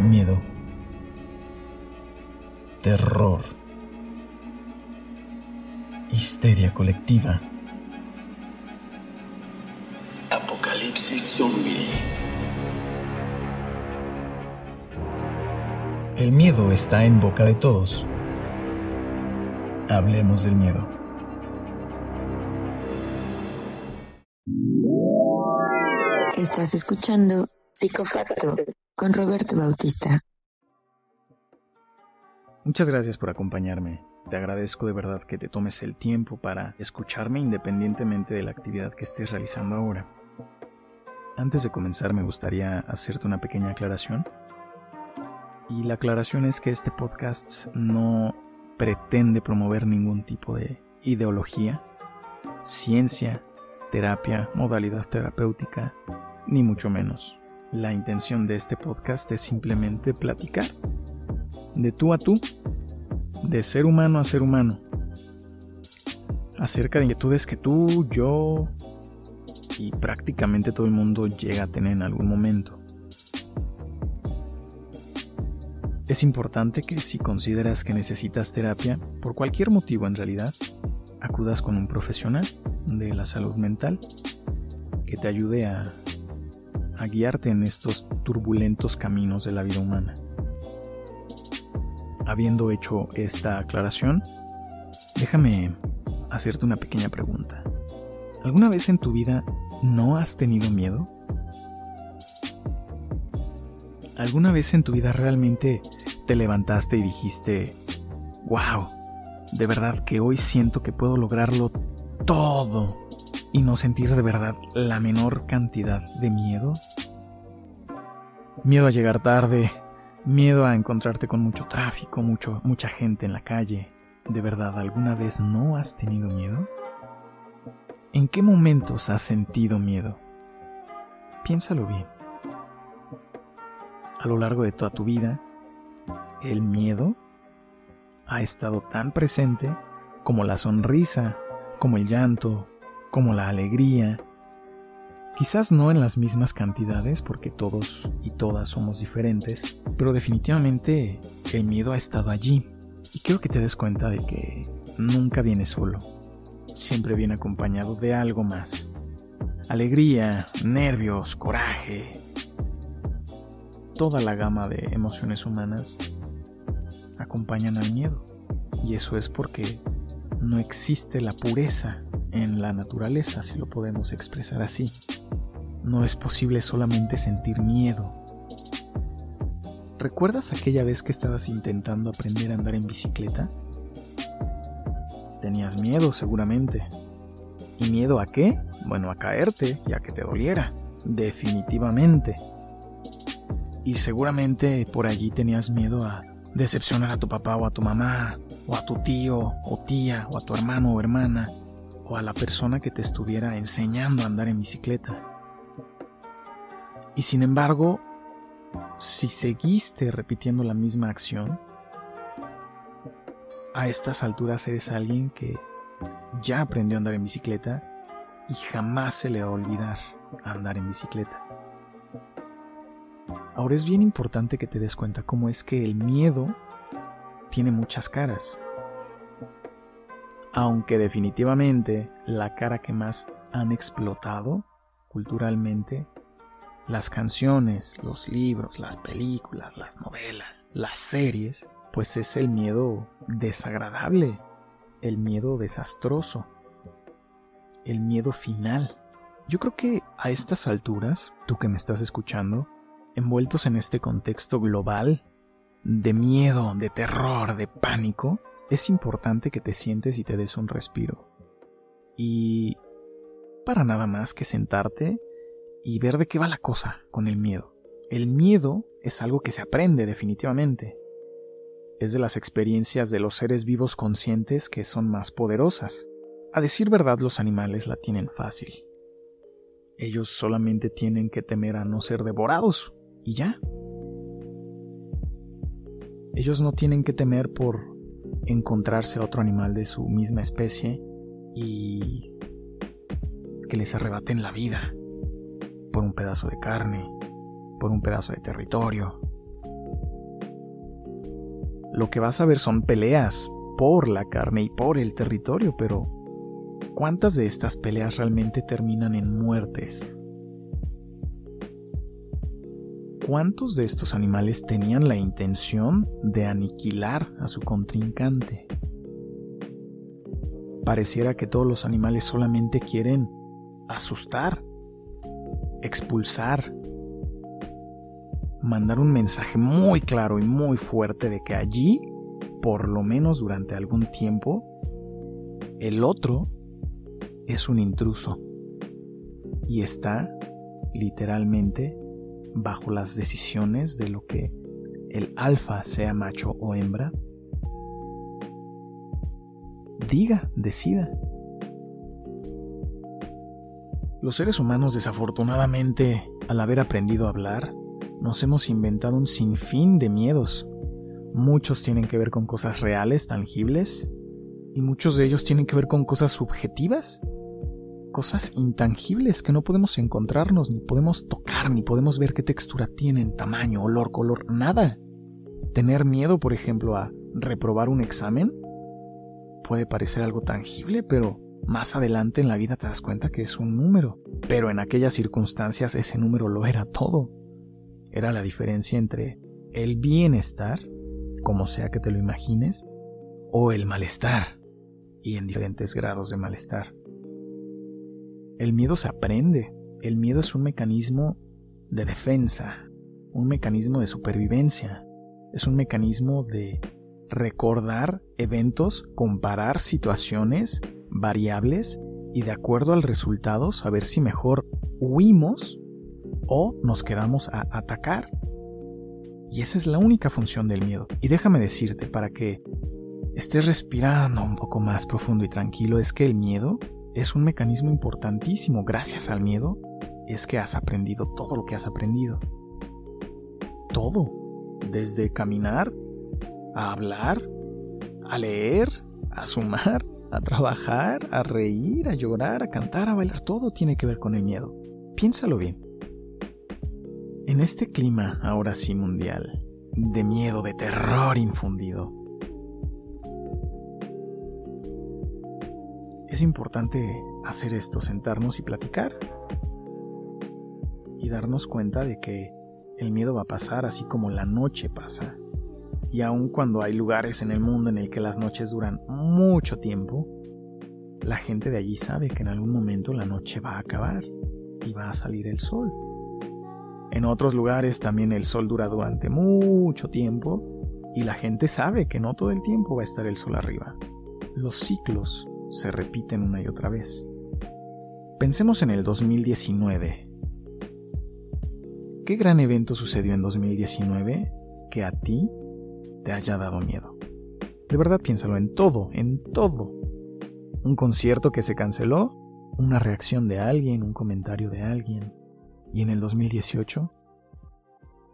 Miedo. Terror. Histeria colectiva. Apocalipsis zombie. El miedo está en boca de todos. Hablemos del miedo. Estás escuchando Psicofacto con Roberto Bautista. Muchas gracias por acompañarme. Te agradezco de verdad que te tomes el tiempo para escucharme independientemente de la actividad que estés realizando ahora. Antes de comenzar me gustaría hacerte una pequeña aclaración. Y la aclaración es que este podcast no pretende promover ningún tipo de ideología, ciencia, terapia, modalidad terapéutica, ni mucho menos. La intención de este podcast es simplemente platicar, de tú a tú, de ser humano a ser humano, acerca de inquietudes que tú, yo y prácticamente todo el mundo llega a tener en algún momento. Es importante que si consideras que necesitas terapia, por cualquier motivo en realidad, acudas con un profesional de la salud mental que te ayude a, a guiarte en estos turbulentos caminos de la vida humana. Habiendo hecho esta aclaración, déjame hacerte una pequeña pregunta. ¿Alguna vez en tu vida no has tenido miedo? ¿Alguna vez en tu vida realmente te levantaste y dijiste, wow, de verdad que hoy siento que puedo lograrlo todo y no sentir de verdad la menor cantidad de miedo? Miedo a llegar tarde, miedo a encontrarte con mucho tráfico, mucho, mucha gente en la calle. ¿De verdad alguna vez no has tenido miedo? ¿En qué momentos has sentido miedo? Piénsalo bien. A lo largo de toda tu vida, el miedo ha estado tan presente como la sonrisa, como el llanto, como la alegría. Quizás no en las mismas cantidades porque todos y todas somos diferentes, pero definitivamente el miedo ha estado allí. Y quiero que te des cuenta de que nunca viene solo, siempre viene acompañado de algo más. Alegría, nervios, coraje, toda la gama de emociones humanas acompañan al miedo. Y eso es porque no existe la pureza en la naturaleza, si lo podemos expresar así. No es posible solamente sentir miedo. ¿Recuerdas aquella vez que estabas intentando aprender a andar en bicicleta? Tenías miedo seguramente. ¿Y miedo a qué? Bueno, a caerte y a que te doliera. Definitivamente. Y seguramente por allí tenías miedo a decepcionar a tu papá o a tu mamá, o a tu tío o tía, o a tu hermano o hermana, o a la persona que te estuviera enseñando a andar en bicicleta. Y sin embargo, si seguiste repitiendo la misma acción, a estas alturas eres alguien que ya aprendió a andar en bicicleta y jamás se le va a olvidar andar en bicicleta. Ahora es bien importante que te des cuenta cómo es que el miedo tiene muchas caras. Aunque definitivamente la cara que más han explotado culturalmente, las canciones, los libros, las películas, las novelas, las series, pues es el miedo desagradable, el miedo desastroso, el miedo final. Yo creo que a estas alturas, tú que me estás escuchando, envueltos en este contexto global de miedo, de terror, de pánico, es importante que te sientes y te des un respiro. Y para nada más que sentarte y ver de qué va la cosa con el miedo. El miedo es algo que se aprende definitivamente. Es de las experiencias de los seres vivos conscientes que son más poderosas. A decir verdad, los animales la tienen fácil. Ellos solamente tienen que temer a no ser devorados y ya. Ellos no tienen que temer por encontrarse otro animal de su misma especie y que les arrebaten la vida por un pedazo de carne, por un pedazo de territorio. Lo que vas a ver son peleas por la carne y por el territorio, pero ¿cuántas de estas peleas realmente terminan en muertes? ¿Cuántos de estos animales tenían la intención de aniquilar a su contrincante? Pareciera que todos los animales solamente quieren asustar, expulsar, mandar un mensaje muy claro y muy fuerte de que allí, por lo menos durante algún tiempo, el otro es un intruso y está literalmente bajo las decisiones de lo que el alfa sea macho o hembra diga, decida. Los seres humanos desafortunadamente, al haber aprendido a hablar, nos hemos inventado un sinfín de miedos. Muchos tienen que ver con cosas reales, tangibles, y muchos de ellos tienen que ver con cosas subjetivas, cosas intangibles que no podemos encontrarnos, ni podemos tocar, ni podemos ver qué textura tienen, tamaño, olor, color, nada. Tener miedo, por ejemplo, a reprobar un examen puede parecer algo tangible, pero más adelante en la vida te das cuenta que es un número. Pero en aquellas circunstancias ese número lo era todo era la diferencia entre el bienestar, como sea que te lo imagines, o el malestar, y en diferentes grados de malestar. El miedo se aprende, el miedo es un mecanismo de defensa, un mecanismo de supervivencia, es un mecanismo de recordar eventos, comparar situaciones, variables y de acuerdo al resultado saber si mejor huimos o nos quedamos a atacar. Y esa es la única función del miedo. Y déjame decirte, para que estés respirando un poco más profundo y tranquilo, es que el miedo es un mecanismo importantísimo. Gracias al miedo es que has aprendido todo lo que has aprendido. Todo. Desde caminar, a hablar, a leer, a sumar, a trabajar, a reír, a llorar, a cantar, a bailar, todo tiene que ver con el miedo. Piénsalo bien. En este clima, ahora sí mundial, de miedo, de terror infundido, es importante hacer esto, sentarnos y platicar. Y darnos cuenta de que el miedo va a pasar así como la noche pasa. Y aun cuando hay lugares en el mundo en el que las noches duran mucho tiempo, la gente de allí sabe que en algún momento la noche va a acabar y va a salir el sol. En otros lugares también el sol dura durante mucho tiempo y la gente sabe que no todo el tiempo va a estar el sol arriba. Los ciclos se repiten una y otra vez. Pensemos en el 2019. ¿Qué gran evento sucedió en 2019 que a ti te haya dado miedo? De verdad piénsalo en todo, en todo. Un concierto que se canceló, una reacción de alguien, un comentario de alguien, y en el 2018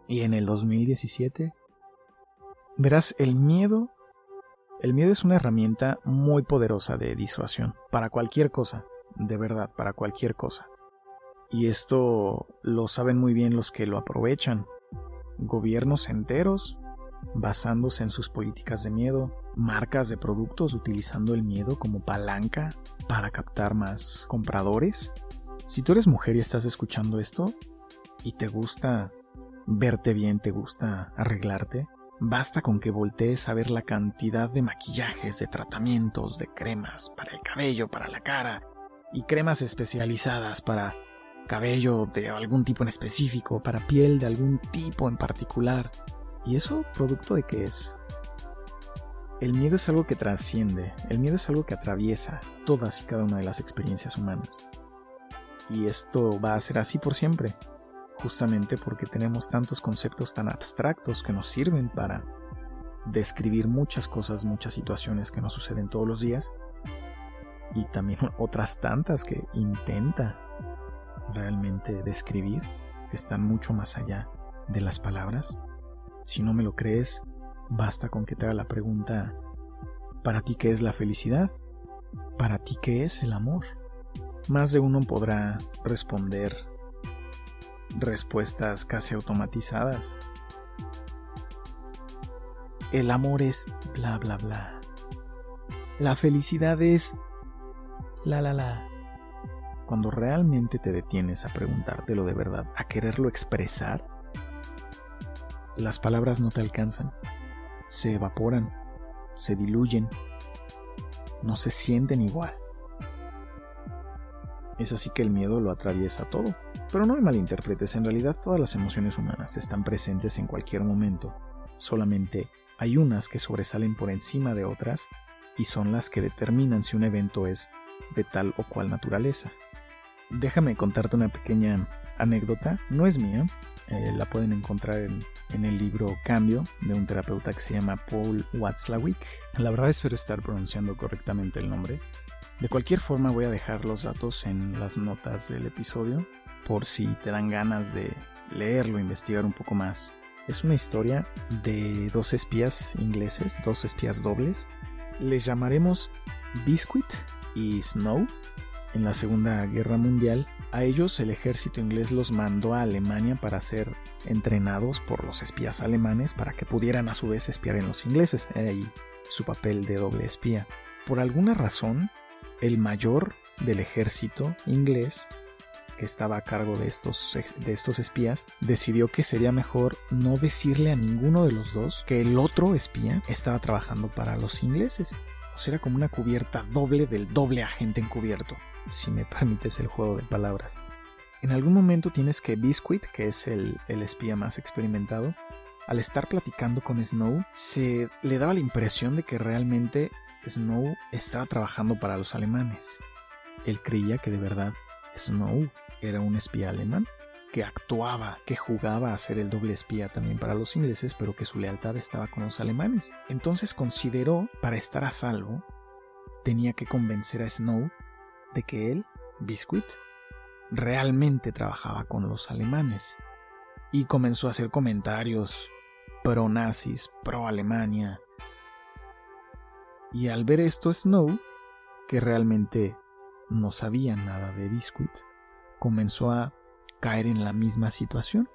y en el 2017. Verás, el miedo, el miedo es una herramienta muy poderosa de disuasión para cualquier cosa, de verdad, para cualquier cosa. Y esto lo saben muy bien los que lo aprovechan. Gobiernos enteros basándose en sus políticas de miedo, marcas de productos utilizando el miedo como palanca para captar más compradores, si tú eres mujer y estás escuchando esto y te gusta verte bien, te gusta arreglarte, basta con que voltees a ver la cantidad de maquillajes, de tratamientos, de cremas para el cabello, para la cara y cremas especializadas para cabello de algún tipo en específico, para piel de algún tipo en particular. ¿Y eso producto de qué es? El miedo es algo que trasciende, el miedo es algo que atraviesa todas y cada una de las experiencias humanas. Y esto va a ser así por siempre, justamente porque tenemos tantos conceptos tan abstractos que nos sirven para describir muchas cosas, muchas situaciones que nos suceden todos los días, y también otras tantas que intenta realmente describir, que están mucho más allá de las palabras. Si no me lo crees, basta con que te haga la pregunta, ¿para ti qué es la felicidad? ¿Para ti qué es el amor? Más de uno podrá responder respuestas casi automatizadas. El amor es bla bla bla. La felicidad es la la la. Cuando realmente te detienes a preguntártelo de verdad, a quererlo expresar, las palabras no te alcanzan, se evaporan, se diluyen, no se sienten igual. Es así que el miedo lo atraviesa todo. Pero no me malinterpretes, en realidad todas las emociones humanas están presentes en cualquier momento. Solamente hay unas que sobresalen por encima de otras y son las que determinan si un evento es de tal o cual naturaleza. Déjame contarte una pequeña anécdota, no es mía, eh, la pueden encontrar en, en, el libro Cambio de un terapeuta que se llama Paul Watzlawick. La verdad espero estar pronunciando correctamente el nombre. De cualquier forma voy a dejar los datos en las notas del episodio por si te dan ganas de leerlo, investigar un poco más. Es una historia de dos espías ingleses, dos espías dobles. Les llamaremos Biscuit y Snow. En la Segunda Guerra Mundial, a ellos el ejército inglés los mandó a Alemania para ser entrenados por los espías alemanes para que pudieran a su vez espiar en los ingleses. Ahí su papel de doble espía. Por alguna razón, el mayor del ejército inglés que estaba a cargo de estos, de estos espías, decidió que sería mejor no decirle a ninguno de los dos que el otro espía estaba trabajando para los ingleses. O sea, era como una cubierta doble del doble agente encubierto, si me permites el juego de palabras. En algún momento tienes que Biscuit, que es el, el espía más experimentado, al estar platicando con Snow, se le daba la impresión de que realmente Snow estaba trabajando para los alemanes. Él creía que de verdad Snow era un espía alemán que actuaba, que jugaba a ser el doble espía también para los ingleses, pero que su lealtad estaba con los alemanes. Entonces consideró, para estar a salvo, tenía que convencer a Snow de que él, Biscuit, realmente trabajaba con los alemanes. Y comenzó a hacer comentarios pro nazis, pro Alemania. Y al ver esto Snow, que realmente no sabía nada de Biscuit, comenzó a caer en la misma situación.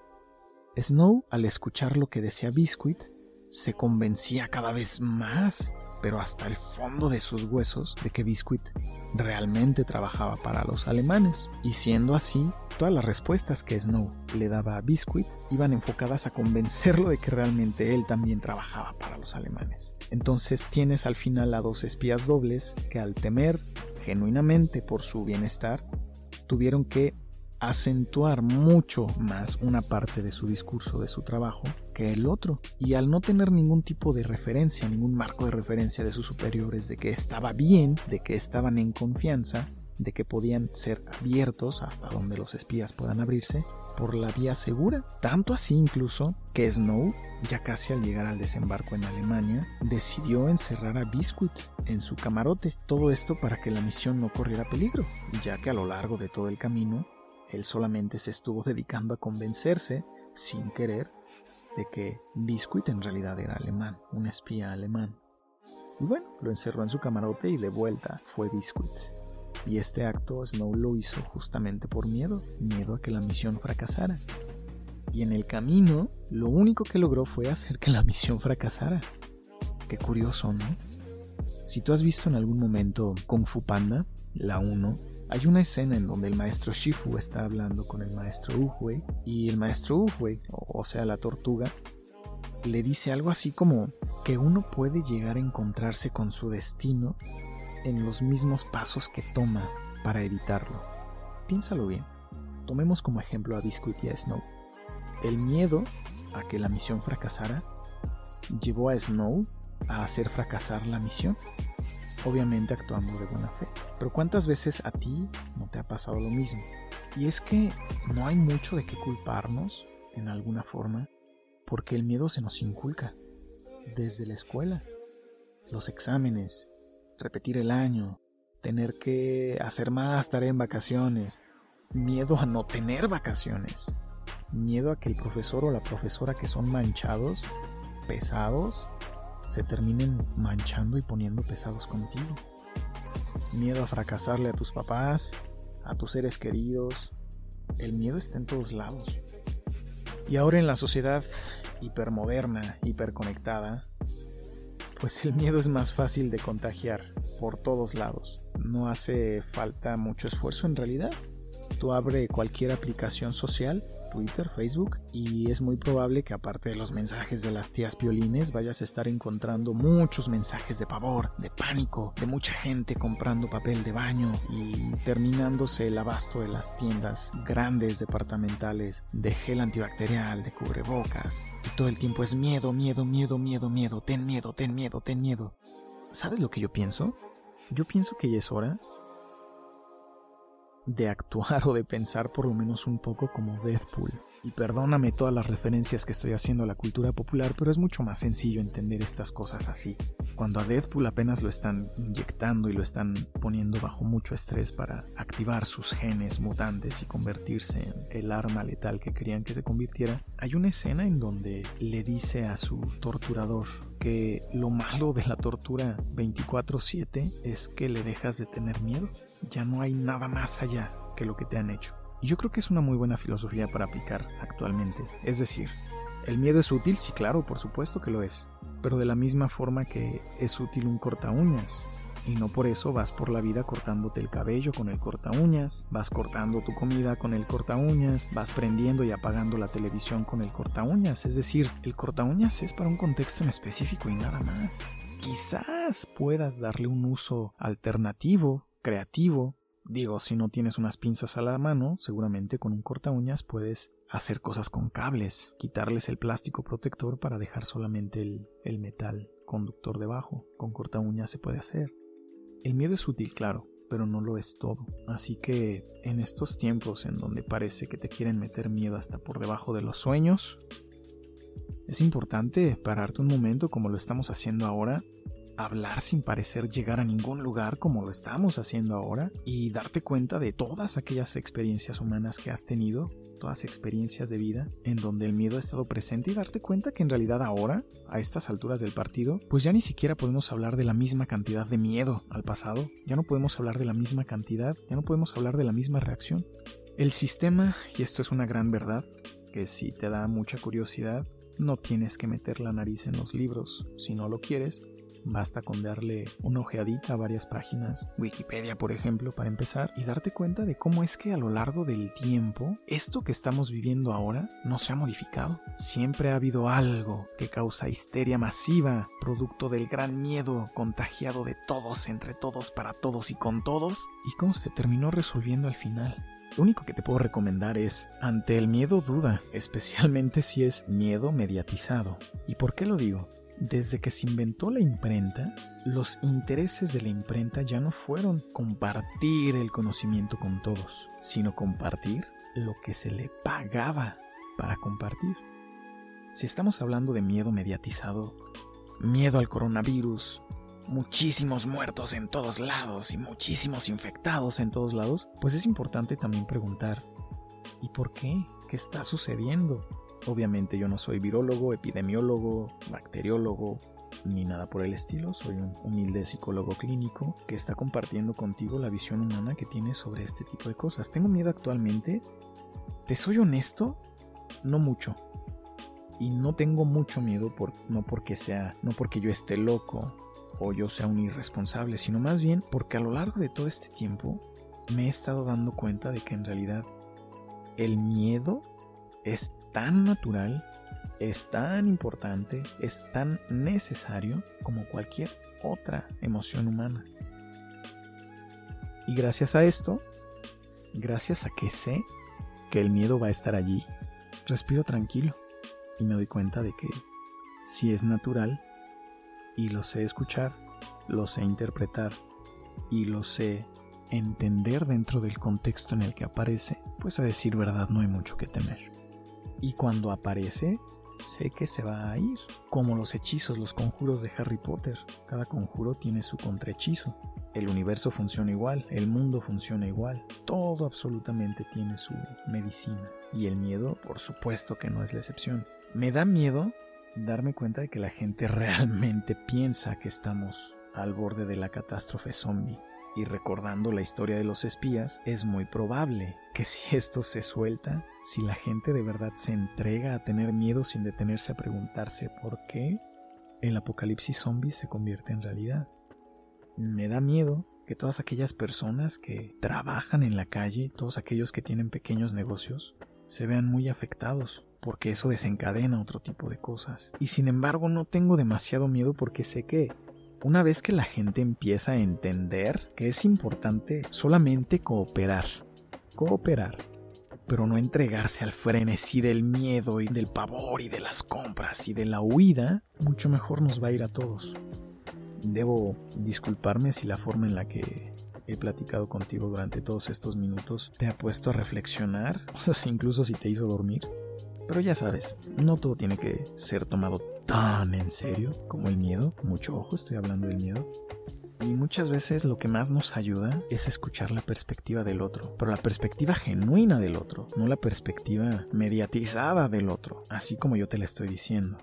Snow, al escuchar lo que decía Biscuit, se convencía cada vez más, pero hasta el fondo de sus huesos, de que Biscuit realmente trabajaba para los alemanes. Y siendo así, todas las respuestas que Snow le daba a Biscuit iban enfocadas a convencerlo de que realmente él también trabajaba para los alemanes. Entonces tienes al final a dos espías dobles que al temer genuinamente por su bienestar, tuvieron que acentuar mucho más una parte de su discurso, de su trabajo, que el otro. Y al no tener ningún tipo de referencia, ningún marco de referencia de sus superiores, de que estaba bien, de que estaban en confianza, de que podían ser abiertos hasta donde los espías puedan abrirse, por la vía segura. Tanto así incluso que Snow, ya casi al llegar al desembarco en Alemania, decidió encerrar a Biscuit en su camarote. Todo esto para que la misión no corriera peligro, ya que a lo largo de todo el camino, él solamente se estuvo dedicando a convencerse, sin querer, de que Biscuit en realidad era alemán, un espía alemán. Y bueno, lo encerró en su camarote y de vuelta fue Biscuit. Y este acto Snow lo hizo justamente por miedo, miedo a que la misión fracasara. Y en el camino, lo único que logró fue hacer que la misión fracasara. Qué curioso, ¿no? Si tú has visto en algún momento Kung Fu Panda, la 1, hay una escena en donde el maestro Shifu está hablando con el maestro Uhuey y el maestro Uhuey, o sea la tortuga, le dice algo así como que uno puede llegar a encontrarse con su destino en los mismos pasos que toma para evitarlo. Piénsalo bien. Tomemos como ejemplo a Biscuit y a Snow. El miedo a que la misión fracasara llevó a Snow a hacer fracasar la misión, obviamente actuando de buena fe. Pero ¿cuántas veces a ti no te ha pasado lo mismo? Y es que no hay mucho de qué culparnos en alguna forma, porque el miedo se nos inculca desde la escuela. Los exámenes, repetir el año, tener que hacer más tarea en vacaciones, miedo a no tener vacaciones, miedo a que el profesor o la profesora que son manchados, pesados, se terminen manchando y poniendo pesados contigo. Miedo a fracasarle a tus papás, a tus seres queridos. El miedo está en todos lados. Y ahora en la sociedad hipermoderna, hiperconectada, pues el miedo es más fácil de contagiar por todos lados. No hace falta mucho esfuerzo en realidad. Tú abre cualquier aplicación social, Twitter, Facebook, y es muy probable que aparte de los mensajes de las tías piolines vayas a estar encontrando muchos mensajes de pavor, de pánico, de mucha gente comprando papel de baño y terminándose el abasto de las tiendas grandes departamentales de gel antibacterial, de cubrebocas. Y todo el tiempo es miedo, miedo, miedo, miedo, miedo, ten miedo, ten miedo, ten miedo. ¿Sabes lo que yo pienso? Yo pienso que ya es hora de actuar o de pensar por lo menos un poco como Deadpool. Y perdóname todas las referencias que estoy haciendo a la cultura popular, pero es mucho más sencillo entender estas cosas así. Cuando a Deadpool apenas lo están inyectando y lo están poniendo bajo mucho estrés para activar sus genes mutantes y convertirse en el arma letal que querían que se convirtiera, hay una escena en donde le dice a su torturador que lo malo de la tortura 24/7 es que le dejas de tener miedo. Ya no hay nada más allá que lo que te han hecho. Y yo creo que es una muy buena filosofía para aplicar actualmente. Es decir, ¿el miedo es útil? Sí, claro, por supuesto que lo es. Pero de la misma forma que es útil un corta uñas. Y no por eso vas por la vida cortándote el cabello con el corta uñas, vas cortando tu comida con el corta uñas, vas prendiendo y apagando la televisión con el corta uñas. Es decir, el corta uñas es para un contexto en específico y nada más. Quizás puedas darle un uso alternativo, creativo, Digo, si no tienes unas pinzas a la mano, seguramente con un corta uñas puedes hacer cosas con cables, quitarles el plástico protector para dejar solamente el, metal conductor debajo. Con corta uñas se puede hacer. El miedo es útil, claro, pero no lo es todo. Así que en estos tiempos en donde parece que te quieren meter miedo hasta por debajo de los sueños, es importante pararte un momento como lo estamos haciendo ahora hablar sin parecer llegar a ningún lugar como lo estamos haciendo ahora y darte cuenta de todas aquellas experiencias humanas que has tenido, todas experiencias de vida en donde el miedo ha estado presente y darte cuenta que en realidad ahora, a estas alturas del partido, pues ya ni siquiera podemos hablar de la misma cantidad de miedo al pasado, ya no podemos hablar de la misma cantidad, ya no podemos hablar de la misma reacción. El sistema, y esto es una gran verdad, que si te da mucha curiosidad, no tienes que meter la nariz en los libros si no lo quieres, Basta con darle una ojeadita a varias páginas, Wikipedia por ejemplo, para empezar, y darte cuenta de cómo es que a lo largo del tiempo, esto que estamos viviendo ahora no se ha modificado. Siempre ha habido algo que causa histeria masiva, producto del gran miedo contagiado de todos, entre todos, para todos y con todos, y cómo se terminó resolviendo al final. Lo único que te puedo recomendar es, ante el miedo duda, especialmente si es miedo mediatizado. ¿Y por qué lo digo? Desde que se inventó la imprenta, los intereses de la imprenta ya no fueron compartir el conocimiento con todos, sino compartir lo que se le pagaba para compartir. Si estamos hablando de miedo mediatizado, miedo al coronavirus, muchísimos muertos en todos lados y muchísimos infectados en todos lados, pues es importante también preguntar, ¿y por qué? ¿Qué está sucediendo? Obviamente yo no soy virólogo, epidemiólogo, bacteriólogo, ni nada por el estilo, soy un humilde psicólogo clínico que está compartiendo contigo la visión humana que tiene sobre este tipo de cosas. ¿Tengo miedo actualmente? ¿Te soy honesto? No mucho. Y no tengo mucho miedo por, no porque sea, no porque yo esté loco o yo sea un irresponsable, sino más bien porque a lo largo de todo este tiempo me he estado dando cuenta de que en realidad el miedo es tan natural, es tan importante, es tan necesario como cualquier otra emoción humana. Y gracias a esto, gracias a que sé que el miedo va a estar allí, respiro tranquilo y me doy cuenta de que si es natural y lo sé escuchar, lo sé interpretar y lo sé entender dentro del contexto en el que aparece, pues a decir verdad no hay mucho que temer y cuando aparece sé que se va a ir, como los hechizos, los conjuros de Harry Potter. Cada conjuro tiene su contrahechizo. El universo funciona igual, el mundo funciona igual, todo absolutamente tiene su medicina. Y el miedo, por supuesto que no es la excepción. Me da miedo darme cuenta de que la gente realmente piensa que estamos al borde de la catástrofe zombie Y recordando la historia de los espías, es muy probable que si esto se suelta, si la gente de verdad se entrega a tener miedo sin detenerse a preguntarse por qué, el apocalipsis zombie se convierte en realidad. Me da miedo que todas aquellas personas que trabajan en la calle, todos aquellos que tienen pequeños negocios, se vean muy afectados, porque eso desencadena otro tipo de cosas. Y sin embargo no tengo demasiado miedo porque sé que una vez que la gente empieza a entender que es importante solamente cooperar, cooperar, pero no entregarse al frenesí del miedo y del pavor y de las compras y de la huida, mucho mejor nos va a ir a todos. Debo disculparme si la forma en la que he platicado contigo durante todos estos minutos te ha puesto a reflexionar, incluso si te hizo dormir. Pero ya sabes, no todo tiene que ser tomado tan en serio como el miedo. Mucho ojo, estoy hablando del miedo. Y muchas veces lo que más nos ayuda es escuchar la perspectiva del otro, pero la perspectiva genuina del otro, no la perspectiva mediatizada del otro, así como yo te la estoy diciendo.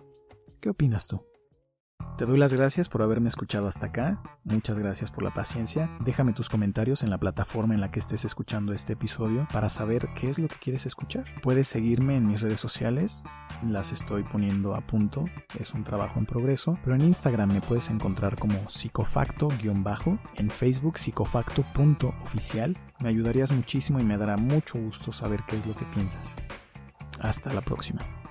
¿Qué opinas tú? Te doy las gracias por haberme escuchado hasta acá, muchas gracias por la paciencia, déjame tus comentarios en la plataforma en la que estés escuchando este episodio para saber qué es lo que quieres escuchar. Puedes seguirme en mis redes sociales, las estoy poniendo a punto, es un trabajo en progreso, pero en Instagram me puedes encontrar como psicofacto-bajo, en Facebook psicofacto.oficial, me ayudarías muchísimo y me dará mucho gusto saber qué es lo que piensas. Hasta la próxima.